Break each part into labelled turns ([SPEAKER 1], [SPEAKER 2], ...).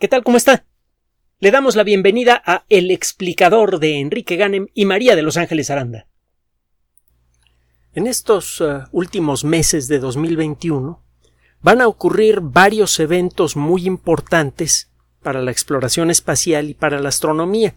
[SPEAKER 1] ¿Qué tal? ¿Cómo está? Le damos la bienvenida a El explicador de Enrique Ganem y María de Los Ángeles Aranda. En estos uh, últimos meses de 2021 van a ocurrir varios eventos muy importantes para la exploración espacial y para la astronomía.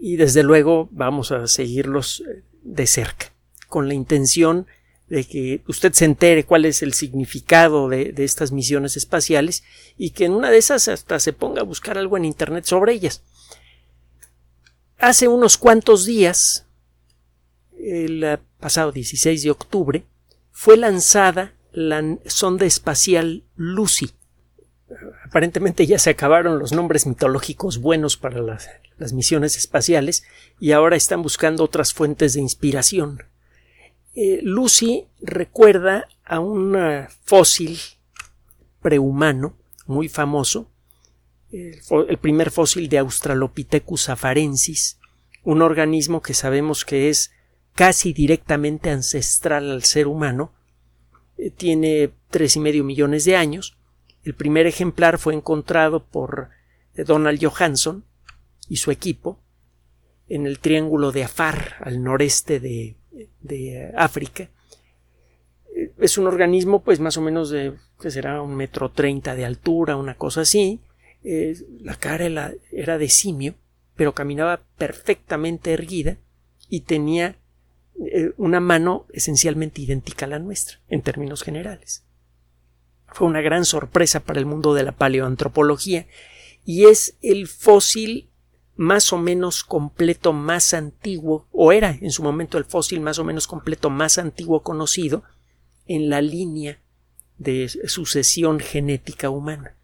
[SPEAKER 1] Y desde luego vamos a seguirlos eh, de cerca, con la intención de que usted se entere cuál es el significado de, estas misiones espaciales y que en una de esas hasta se ponga a buscar algo en Internet sobre ellas. Hace unos cuantos días, el pasado 16 de octubre, fue lanzada la sonda espacial Lucy. Aparentemente ya se acabaron los nombres mitológicos buenos para las, las misiones espaciales y ahora están buscando otras fuentes de inspiración. Eh, Lucy recuerda a un eh, fósil prehumano muy famoso, el, primer fósil de Australopithecus afarensis, un organismo que sabemos que es casi directamente ancestral al ser humano, eh, tiene tres y medio millones de años. El primer ejemplar fue encontrado por Donald Johansson y su equipo en el triángulo de Afar, al noreste de de África. Es un organismo, pues más o menos de, que será un metro treinta de altura, una cosa así. la cara era de simio, pero caminaba perfectamente erguida y tenía eh, una mano esencialmente idéntica a la nuestra, en términos generales. Fue una gran sorpresa para el mundo de la paleoantropología y es el fósil más o menos completo más antiguo, o era en su momento el fósil más o menos completo más antiguo conocido en la línea de sucesión genética humana.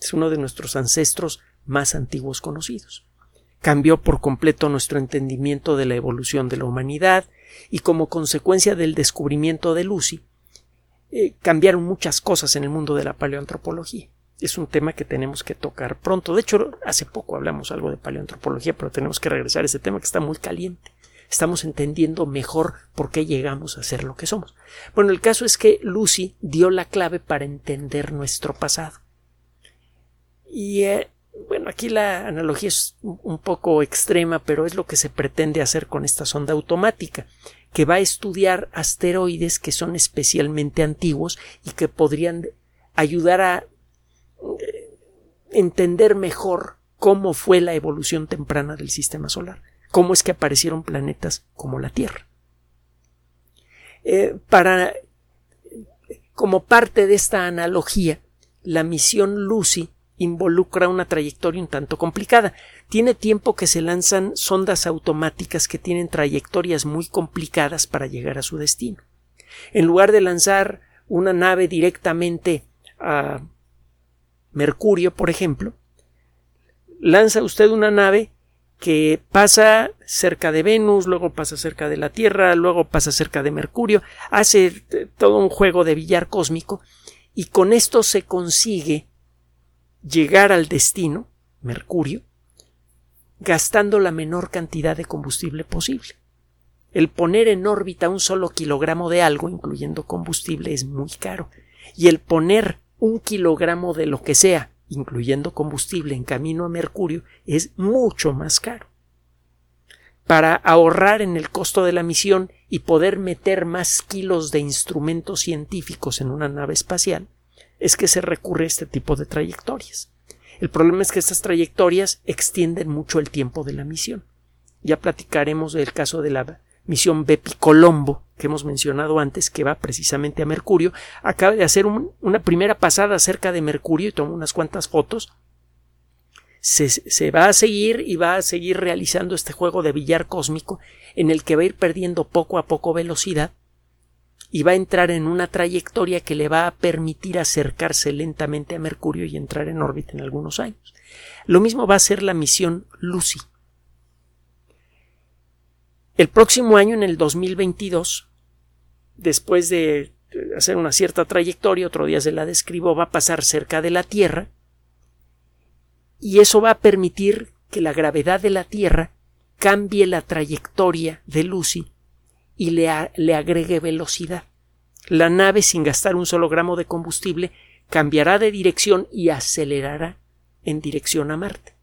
[SPEAKER 1] Es uno de nuestros ancestros más antiguos conocidos. Cambió por completo nuestro entendimiento de la evolución de la humanidad y como consecuencia del descubrimiento de Lucy, eh, cambiaron muchas cosas en el mundo de la paleoantropología es un tema que tenemos que tocar pronto. De hecho, hace poco hablamos algo de paleoantropología, pero tenemos que regresar a ese tema que está muy caliente. Estamos entendiendo mejor por qué llegamos a ser lo que somos. Bueno, el caso es que Lucy dio la clave para entender nuestro pasado. Y eh, bueno, aquí la analogía es un poco extrema, pero es lo que se pretende hacer con esta sonda automática, que va a estudiar asteroides que son especialmente antiguos y que podrían ayudar a entender mejor cómo fue la evolución temprana del sistema solar, cómo es que aparecieron planetas como la Tierra. Eh, para como parte de esta analogía, la misión Lucy involucra una trayectoria un tanto complicada. Tiene tiempo que se lanzan sondas automáticas que tienen trayectorias muy complicadas para llegar a su destino. En lugar de lanzar una nave directamente a Mercurio, por ejemplo, lanza usted una nave que pasa cerca de Venus, luego pasa cerca de la Tierra, luego pasa cerca de Mercurio, hace todo un juego de billar cósmico y con esto se consigue llegar al destino, Mercurio, gastando la menor cantidad de combustible posible. El poner en órbita un solo kilogramo de algo, incluyendo combustible, es muy caro. Y el poner un kilogramo de lo que sea, incluyendo combustible en camino a Mercurio, es mucho más caro. Para ahorrar en el costo de la misión y poder meter más kilos de instrumentos científicos en una nave espacial, es que se recurre a este tipo de trayectorias. El problema es que estas trayectorias extienden mucho el tiempo de la misión. Ya platicaremos del caso de la misión Bepi Colombo, que hemos mencionado antes, que va precisamente a Mercurio, acaba de hacer una primera pasada cerca de Mercurio y tomó unas cuantas fotos. Se, se, va a seguir y va a seguir realizando este juego de billar cósmico en el que va a ir perdiendo poco a poco velocidad y va a entrar en una trayectoria que le va a permitir acercarse lentamente a Mercurio y entrar en órbita en algunos años. Lo mismo va a ser la misión Lucy. El próximo año, en el 2022, después de hacer una cierta trayectoria, otro día se la describo, va a pasar cerca de la Tierra y eso va a permitir que la gravedad de la Tierra cambie la trayectoria de Lucy y le, le agregue velocidad. La nave, sin gastar un solo gramo de combustible, cambiará de dirección y acelerará en dirección a Marte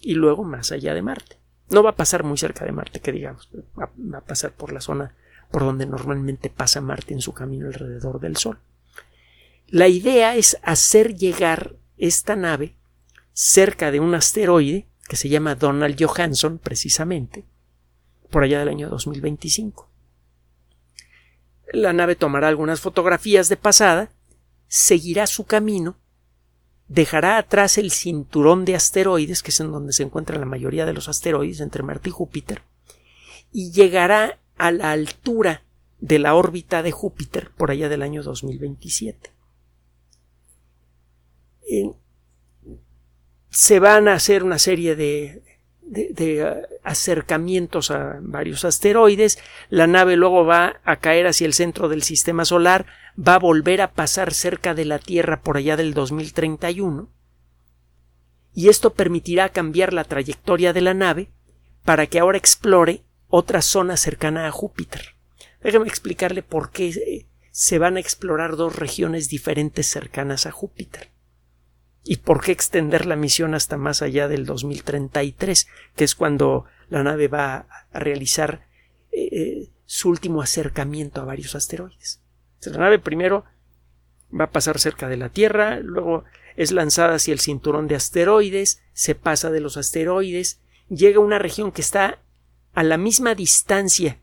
[SPEAKER 1] y luego más allá de Marte. No va a pasar muy cerca de Marte, que digamos, va, a pasar por la zona por donde normalmente pasa Marte en su camino alrededor del Sol. La idea es hacer llegar esta nave cerca de un asteroide que se llama Donald Johansson, precisamente, por allá del año 2025. La nave tomará algunas fotografías de pasada, seguirá su camino, dejará atrás el cinturón de asteroides, que es en donde se encuentra la mayoría de los asteroides entre Marte y Júpiter, y llegará a la altura de la órbita de Júpiter por allá del año 2027. se van a hacer una serie de de, uh, acercamientos a varios asteroides, la nave luego va a caer hacia el centro del sistema solar, va a volver a pasar cerca de la Tierra por allá del 2031, y esto permitirá cambiar la trayectoria de la nave para que ahora explore otra zona cercana a Júpiter. Déjame explicarle por qué eh, se van a explorar dos regiones diferentes cercanas a Júpiter y por qué extender la misión hasta más allá del 2033, que es cuando la nave va a realizar eh, eh, su último acercamiento a varios asteroides. La nave primero va a pasar cerca de la Tierra, luego es lanzada hacia el cinturón de asteroides, se pasa de los asteroides, llega a una región que está a la misma distancia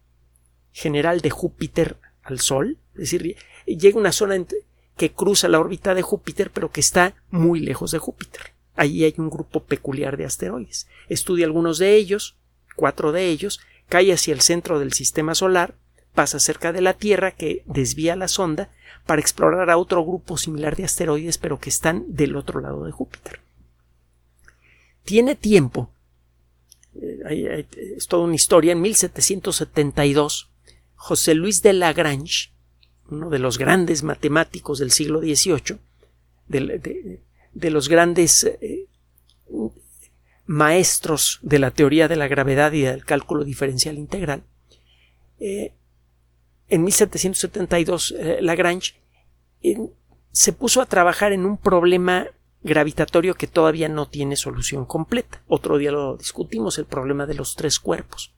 [SPEAKER 1] general de Júpiter al Sol, es decir, llega a una zona entre, que cruza la órbita de Júpiter, pero que está muy lejos de Júpiter. Allí hay un grupo peculiar de asteroides. Estudia algunos de ellos, cuatro de ellos, cae hacia el centro del sistema solar, pasa cerca de la Tierra que desvía la sonda para explorar a otro grupo similar de asteroides, pero que están del otro lado de Júpiter. Tiene tiempo, eh, es toda una historia, en 1772, José Luis de Lagrange uno de los grandes matemáticos del siglo XVIII, de, los grandes eh, maestros de la teoría de la gravedad y del cálculo diferencial integral, eh, en 1772 eh, Lagrange se puso a trabajar en un problema gravitatorio que todavía no tiene solución completa. Otro día lo discutimos, el problema de los tres cuerpos.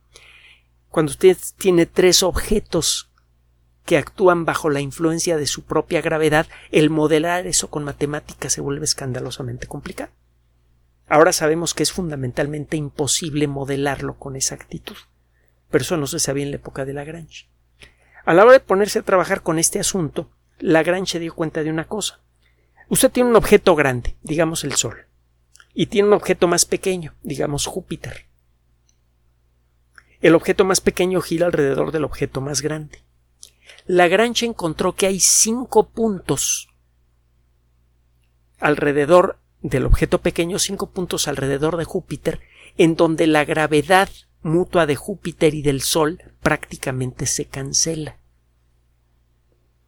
[SPEAKER 1] Cuando usted tiene tres objetos que actúan bajo la influencia de su propia gravedad, el modelar eso con matemáticas se vuelve escandalosamente complicado. Ahora sabemos que es fundamentalmente imposible modelarlo con exactitud, pero eso no se sabía en la época de Lagrange. A la hora de ponerse a trabajar con este asunto, Lagrange dio cuenta de una cosa. Usted tiene un objeto grande, digamos el Sol, y tiene un objeto más pequeño, digamos Júpiter. El objeto más pequeño gira alrededor del objeto más grande. Lagrange encontró que hay cinco puntos alrededor del objeto pequeño, cinco puntos alrededor de Júpiter, en donde la gravedad mutua de Júpiter y del Sol prácticamente se cancela.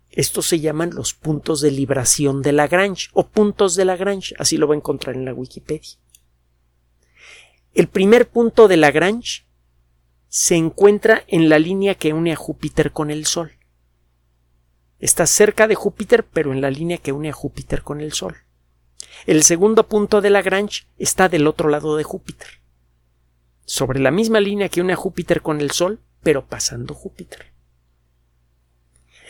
[SPEAKER 1] Estos se llaman los puntos de libración de Lagrange o puntos de Lagrange, así lo va a encontrar en la Wikipedia. El primer punto de Lagrange se encuentra en la línea que une a Júpiter con el Sol. Está cerca de Júpiter, pero en la línea que une a Júpiter con el Sol. El segundo punto de Lagrange está del otro lado de Júpiter. Sobre la misma línea que une a Júpiter con el Sol, pero pasando Júpiter.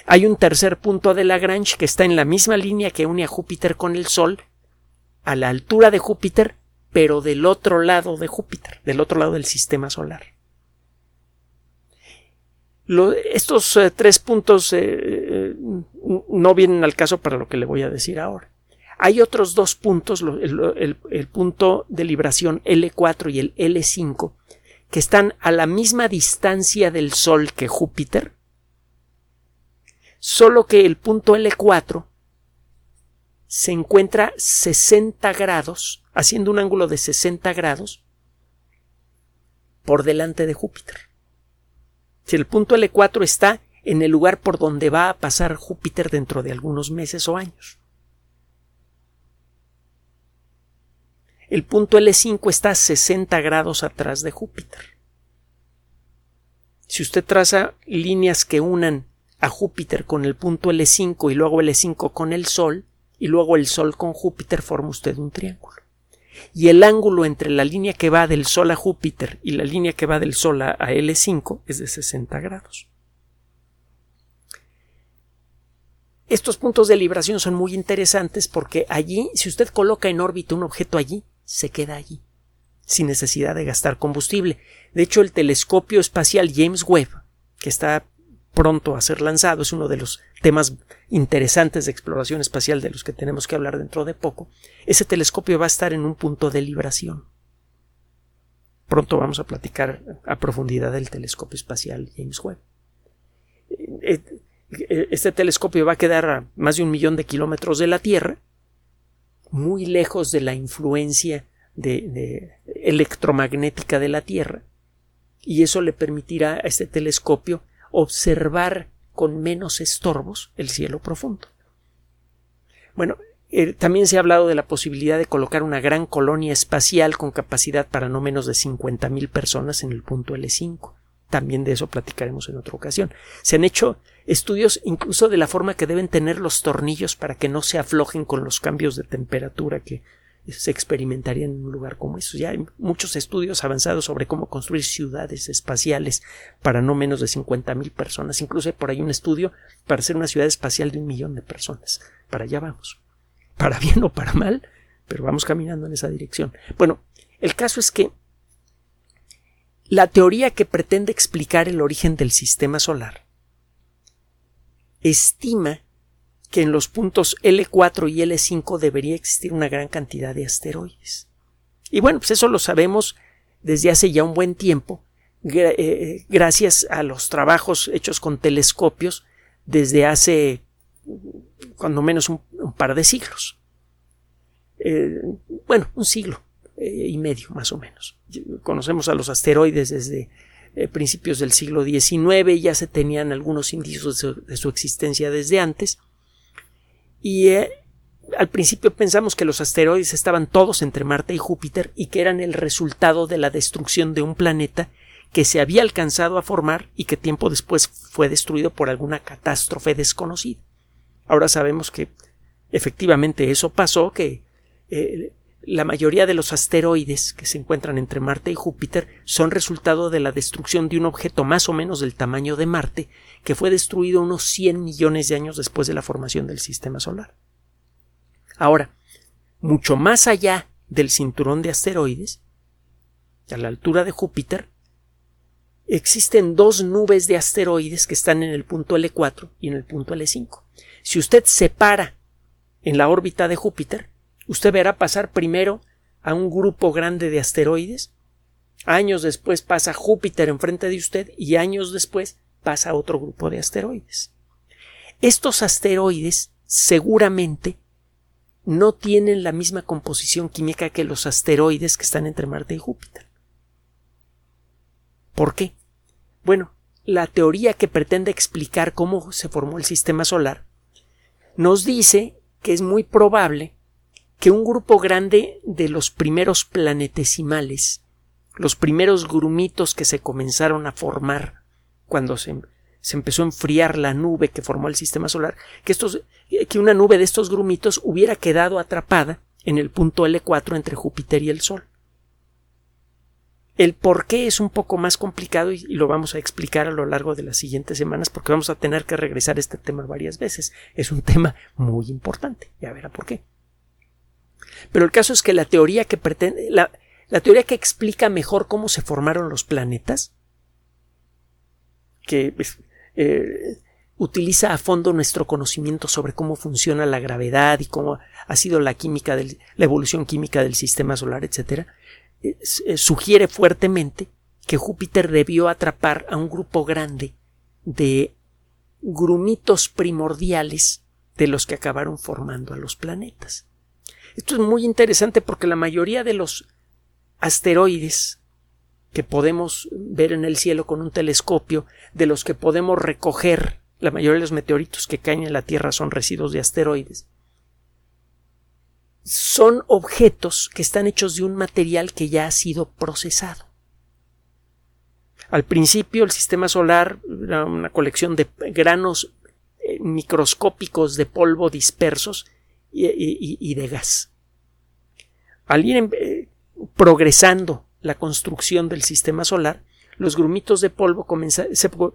[SPEAKER 1] Hay un tercer punto de Lagrange que está en la misma línea que une a Júpiter con el Sol, a la altura de Júpiter, pero del otro lado de Júpiter, del otro lado del sistema solar estos eh, tres puntos eh, no vienen al caso para lo que le voy a decir ahora. Hay otros dos puntos, el, punto de libración L4 y el L5, que están a la misma distancia del Sol que Júpiter, solo que el punto L4 se encuentra 60 grados, haciendo un ángulo de 60 grados, por delante de Júpiter si el punto L4 está en el lugar por donde va a pasar Júpiter dentro de algunos meses o años. El punto L5 está a 60 grados atrás de Júpiter. Si usted traza líneas que unan a Júpiter con el punto L5 y luego L5 con el Sol, y luego el Sol con Júpiter, forma usted un triángulo. y el ángulo entre la línea que va del Sol a Júpiter y la línea que va del Sol a L5 es de 60 grados. Estos puntos de libración son muy interesantes porque allí, si usted coloca en órbita un objeto allí, se queda allí, sin necesidad de gastar combustible. De hecho, el telescopio espacial James Webb, que está pronto a ser lanzado, es uno de los temas interesantes de exploración espacial de los que tenemos que hablar dentro de poco, ese telescopio va a estar en un punto de libración. Pronto vamos a platicar a profundidad del telescopio espacial James Webb. Eh, este telescopio va a quedar a más de un millón de kilómetros de la Tierra, muy lejos de la influencia de, electromagnética de la Tierra, y eso le permitirá a este telescopio observar con menos estorbos el cielo profundo. Bueno, eh, también se ha hablado de la posibilidad de colocar una gran colonia espacial con capacidad para no menos de 50.000 personas en el punto L5. También de eso platicaremos en otra ocasión. Se han hecho estudios incluso de la forma que deben tener los tornillos para que no se aflojen con los cambios de temperatura que se experimentarían en un lugar como eso. Ya hay muchos estudios avanzados sobre cómo construir ciudades espaciales para no menos de 50.000 personas. Incluso hay por ahí un estudio para hacer una ciudad espacial de un millón de personas. Para allá vamos. Para bien o para mal, pero vamos caminando en esa dirección. Bueno, el caso es que la teoría que pretende explicar el origen del sistema solar estima que en los puntos L4 y L5 debería existir una gran cantidad de asteroides. Y bueno, pues eso lo sabemos desde hace ya un buen tiempo, eh, gracias a los trabajos hechos con telescopios desde hace cuando menos un, par de siglos. Eh, bueno, un siglo eh, y medio más o menos. Conocemos a los asteroides desde principios del siglo XIX, ya se tenían algunos indicios de su existencia desde antes, y eh, al principio pensamos que los asteroides estaban todos entre Marte y Júpiter y que eran el resultado de la destrucción de un planeta que se había alcanzado a formar y que tiempo después fue destruido por alguna catástrofe desconocida. Ahora sabemos que efectivamente eso pasó, que eh, la mayoría de los asteroides que se encuentran entre Marte y Júpiter son resultado de la destrucción de un objeto más o menos del tamaño de Marte que fue destruido unos 100 millones de años después de la formación del sistema solar. Ahora, mucho más allá del cinturón de asteroides, a la altura de Júpiter, existen dos nubes de asteroides que están en el punto L4 y en el punto L5. Si usted separa en la órbita de Júpiter, usted verá pasar primero a un grupo grande de asteroides, años después pasa Júpiter enfrente de usted y años después pasa otro grupo de asteroides. Estos asteroides seguramente no tienen la misma composición química que los asteroides que están entre Marte y Júpiter. ¿Por qué? Bueno, la teoría que pretende explicar cómo se formó el sistema solar nos dice que es muy probable que un grupo grande de los primeros planetesimales, los primeros grumitos que se comenzaron a formar cuando se, empezó a enfriar la nube que formó el sistema solar, que, estos, que una nube de estos grumitos hubiera quedado atrapada en el punto L4 entre Júpiter y el Sol. El por qué es un poco más complicado y, lo vamos a explicar a lo largo de las siguientes semanas porque vamos a tener que regresar a este tema varias veces. Es un tema muy importante. Ya verá por qué. Pero el caso es que la teoría que pretende, la, teoría que explica mejor cómo se formaron los planetas, que eh, utiliza a fondo nuestro conocimiento sobre cómo funciona la gravedad y cómo ha sido la química la evolución química del sistema solar, etcétera, eh, sugiere fuertemente que Júpiter debió atrapar a un grupo grande de grumitos primordiales de los que acabaron formando a los planetas. Esto es muy interesante porque la mayoría de los asteroides que podemos ver en el cielo con un telescopio, de los que podemos recoger, la mayoría de los meteoritos que caen en la Tierra son residuos de asteroides, son objetos que están hechos de un material que ya ha sido procesado. Al principio el sistema solar era una colección de granos eh, microscópicos de polvo dispersos y, de gas. al ir eh, progresando la construcción del sistema solar, los grumitos de polvo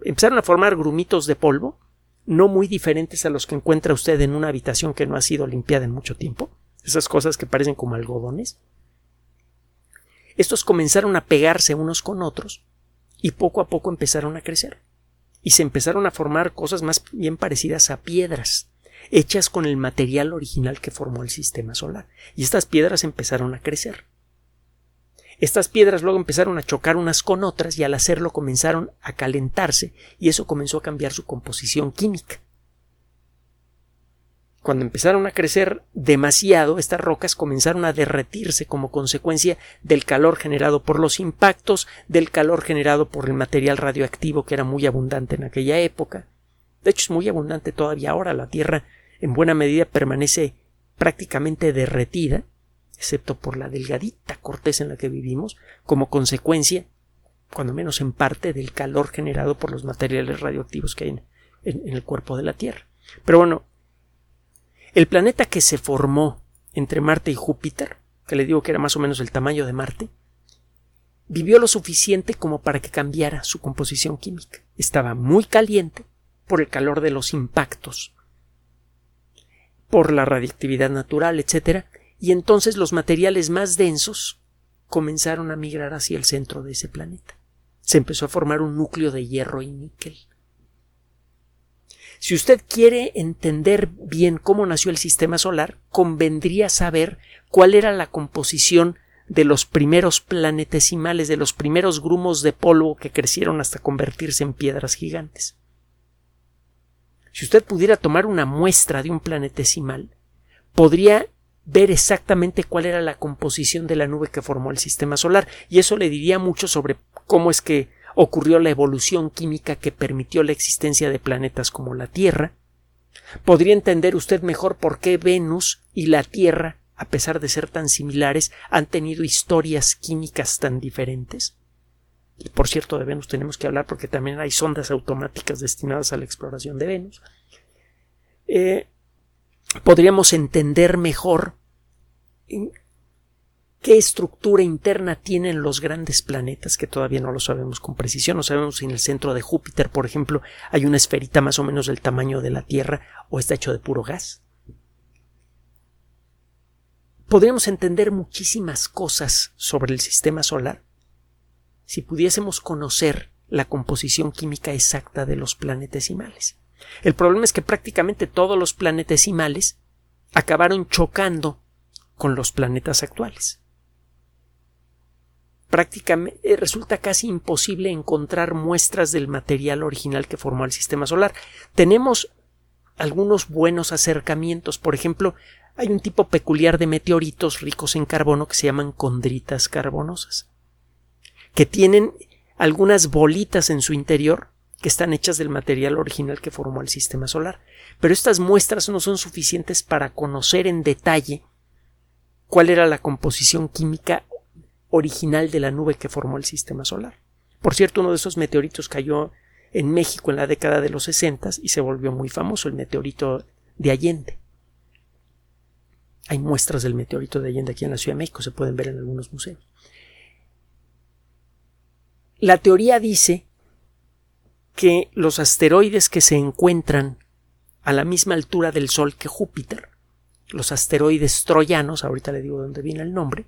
[SPEAKER 1] empezaron a formar grumitos de polvo no muy diferentes a los que encuentra usted en una habitación que no ha sido limpiada en mucho tiempo, esas cosas que parecen como algodones. Estos comenzaron a pegarse unos con otros y poco a poco empezaron a crecer y se empezaron a formar cosas más bien parecidas a piedras, hechas con el material original que formó el sistema solar. Y estas piedras empezaron a crecer. Estas piedras luego empezaron a chocar unas con otras y al hacerlo comenzaron a calentarse y eso comenzó a cambiar su composición química. Cuando empezaron a crecer demasiado, estas rocas comenzaron a derretirse como consecuencia del calor generado por los impactos, del calor generado por el material radioactivo que era muy abundante en aquella época. De hecho, es muy abundante todavía ahora. La Tierra en buena medida permanece prácticamente derretida, excepto por la delgadita corteza en la que vivimos, como consecuencia, cuando menos en parte, del calor generado por los materiales radioactivos que hay en, el cuerpo de la Tierra. Pero bueno, el planeta que se formó entre Marte y Júpiter, que le digo que era más o menos el tamaño de Marte, vivió lo suficiente como para que cambiara su composición química. Estaba muy caliente por el calor de los impactos, por la radiactividad natural, etc. Y entonces los materiales más densos comenzaron a migrar hacia el centro de ese planeta. Se empezó a formar un núcleo de hierro y níquel. Si usted quiere entender bien cómo nació el sistema solar, convendría saber cuál era la composición de los primeros planetesimales, de los primeros grumos de polvo que crecieron hasta convertirse en piedras gigantes. Si usted pudiera tomar una muestra de un planetesimal, podría ver exactamente cuál era la composición de la nube que formó el sistema solar, y eso le diría mucho sobre cómo es que ocurrió la evolución química que permitió la existencia de planetas como la Tierra, podría entender usted mejor por qué Venus y la Tierra, a pesar de ser tan similares, han tenido historias químicas tan diferentes. Por cierto, de Venus tenemos que hablar porque también hay sondas automáticas destinadas a la exploración de Venus. Eh, podríamos entender mejor qué estructura interna tienen los grandes planetas, que todavía no lo sabemos con precisión. No sabemos si en el centro de Júpiter, por ejemplo, hay una esferita más o menos del tamaño de la Tierra o está hecho de puro gas. Podríamos entender muchísimas cosas sobre el sistema solar si pudiésemos conocer la composición química exacta de los planetesimales. El problema es que prácticamente todos los planetesimales acabaron chocando con los planetas actuales prácticamente eh, resulta casi imposible encontrar muestras del material original que formó el sistema solar. Tenemos algunos buenos acercamientos, por ejemplo, hay un tipo peculiar de meteoritos ricos en carbono que se llaman condritas carbonosas, que tienen algunas bolitas en su interior que están hechas del material original que formó el sistema solar. Pero estas muestras no son suficientes para conocer en detalle cuál era la composición química original de la nube que formó el sistema solar. Por cierto, uno de esos meteoritos cayó en México en la década de los 60 y se volvió muy famoso, el meteorito de Allende. Hay muestras del meteorito de Allende aquí en la Ciudad de México, se pueden ver en algunos museos. La teoría dice que los asteroides que se encuentran a la misma altura del Sol que Júpiter, los asteroides troyanos, ahorita le digo dónde viene el nombre,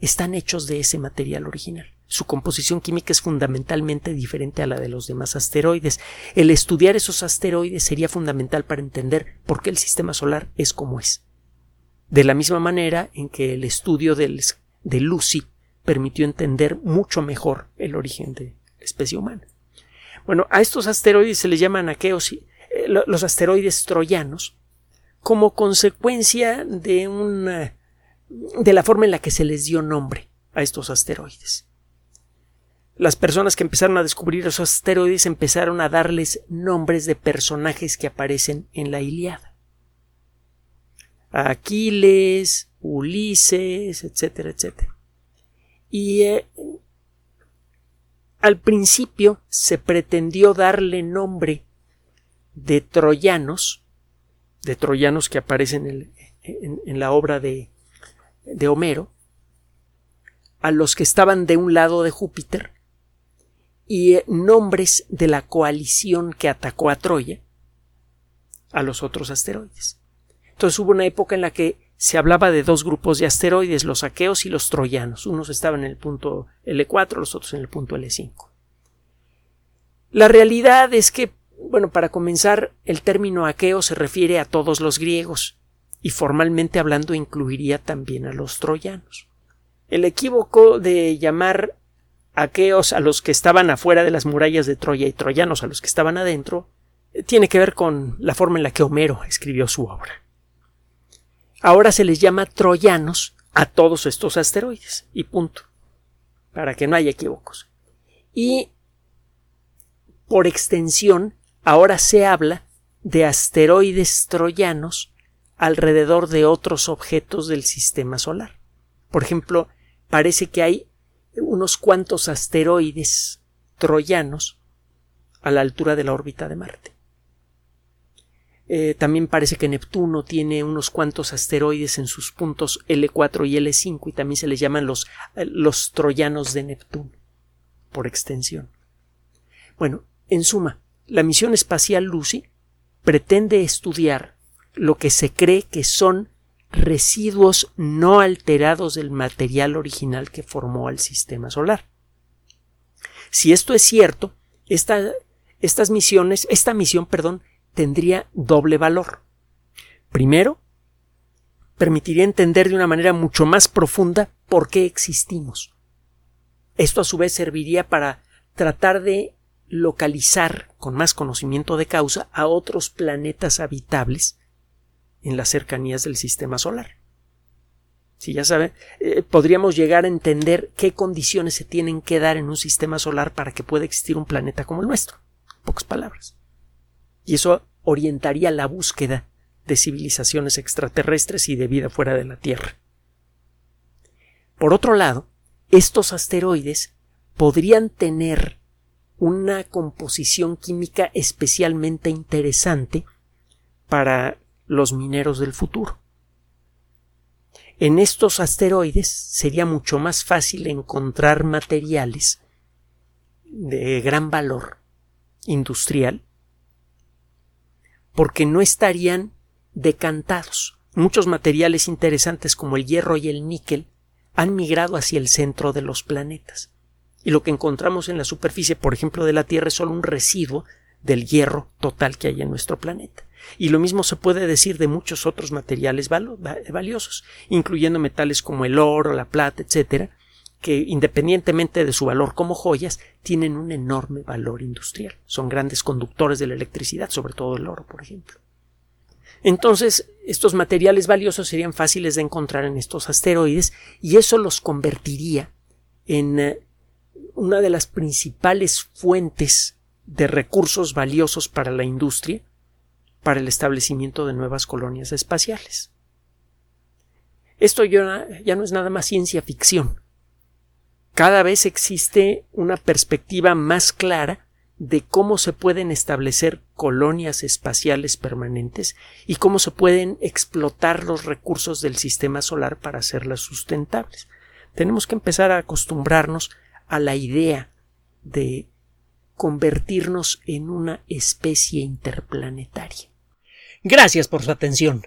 [SPEAKER 1] están hechos de ese material original. Su composición química es fundamentalmente diferente a la de los demás asteroides. El estudiar esos asteroides sería fundamental para entender por qué el sistema solar es como es. De la misma manera en que el estudio de Lucy permitió entender mucho mejor el origen de la especie humana. Bueno, a estos asteroides se les llaman aqueos, eh, los asteroides troyanos, como consecuencia de la forma en la que se les dio nombre a estos asteroides. Las personas que empezaron a descubrir esos asteroides empezaron a darles nombres de personajes que aparecen en la Iliada. Aquiles, Ulises, etcétera, etcétera. Y eh, al principio se pretendió darle nombre de troyanos, de troyanos que aparecen en la obra de de Homero, a los que estaban de un lado de Júpiter y eh, nombres de la coalición que atacó a Troya a los otros asteroides. Entonces hubo una época en la que se hablaba de dos grupos de asteroides, los aqueos y los troyanos. Unos estaban en el punto L4, los otros en el punto L5. La realidad es que, bueno, para comenzar, el término aqueo se refiere a todos los griegos y formalmente hablando incluiría también a los troyanos. El equívoco de llamar aqueos a los que estaban afuera de las murallas de Troya y troyanos a los que estaban adentro eh, tiene que ver con la forma en la que Homero escribió su obra. Ahora se les llama troyanos a todos estos asteroides y punto, para que no haya equívocos. Y por extensión, ahora se habla de asteroides troyanos alrededor de otros objetos del sistema solar. Por ejemplo, parece que hay unos cuantos asteroides troyanos a la altura de la órbita de Marte. Eh, también parece que Neptuno tiene unos cuantos asteroides en sus puntos L4 y L5 y también se les llaman los, eh, los troyanos de Neptuno, por extensión. Bueno, en suma, la misión espacial Lucy pretende estudiar lo que se cree que son residuos no alterados del material original que formó al sistema solar. Si esto es cierto, estas misiones, esta misión, perdón, tendría doble valor. Primero, permitiría entender de una manera mucho más profunda por qué existimos. Esto a su vez serviría para tratar de localizar con más conocimiento de causa a otros planetas habitables en las cercanías del sistema solar. Si ya saben, eh, podríamos llegar a entender qué condiciones se tienen que dar en un sistema solar para que pueda existir un planeta como el nuestro. Pocas palabras. Y eso orientaría la búsqueda de civilizaciones extraterrestres y de vida fuera de la Tierra. Por otro lado, estos asteroides podrían tener una composición química especialmente interesante para los mineros del futuro. En estos asteroides sería mucho más fácil encontrar materiales de gran valor industrial porque no estarían decantados. Muchos materiales interesantes como el hierro y el níquel han migrado hacia el centro de los planetas. Y lo que encontramos en la superficie, por ejemplo, de la Tierra es solo un residuo del hierro total que hay en nuestro planeta. Y lo mismo se puede decir de muchos otros materiales valiosos, incluyendo metales como el oro, la plata, etcétera, que independientemente de su valor como joyas, tienen un enorme valor industrial. Son grandes conductores de la electricidad, sobre todo el oro, por ejemplo. Entonces, estos materiales valiosos serían fáciles de encontrar en estos asteroides y eso los convertiría en eh, una de las principales fuentes de recursos valiosos para la industria para el establecimiento de nuevas colonias espaciales. Esto ya, no es nada más ciencia ficción. Cada vez existe una perspectiva más clara de cómo se pueden establecer colonias espaciales permanentes y cómo se pueden explotar los recursos del sistema solar para hacerlas sustentables. Tenemos que empezar a acostumbrarnos a la idea de convertirnos en una especie interplanetaria. Gracias por su atención.